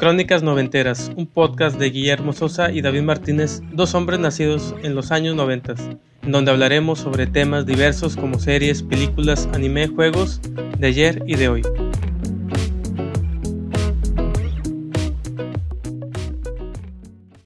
Crónicas Noventeras, un podcast de Guillermo Sosa y David Martínez, dos hombres nacidos en los años noventas, en donde hablaremos sobre temas diversos como series, películas, anime, juegos de ayer y de hoy.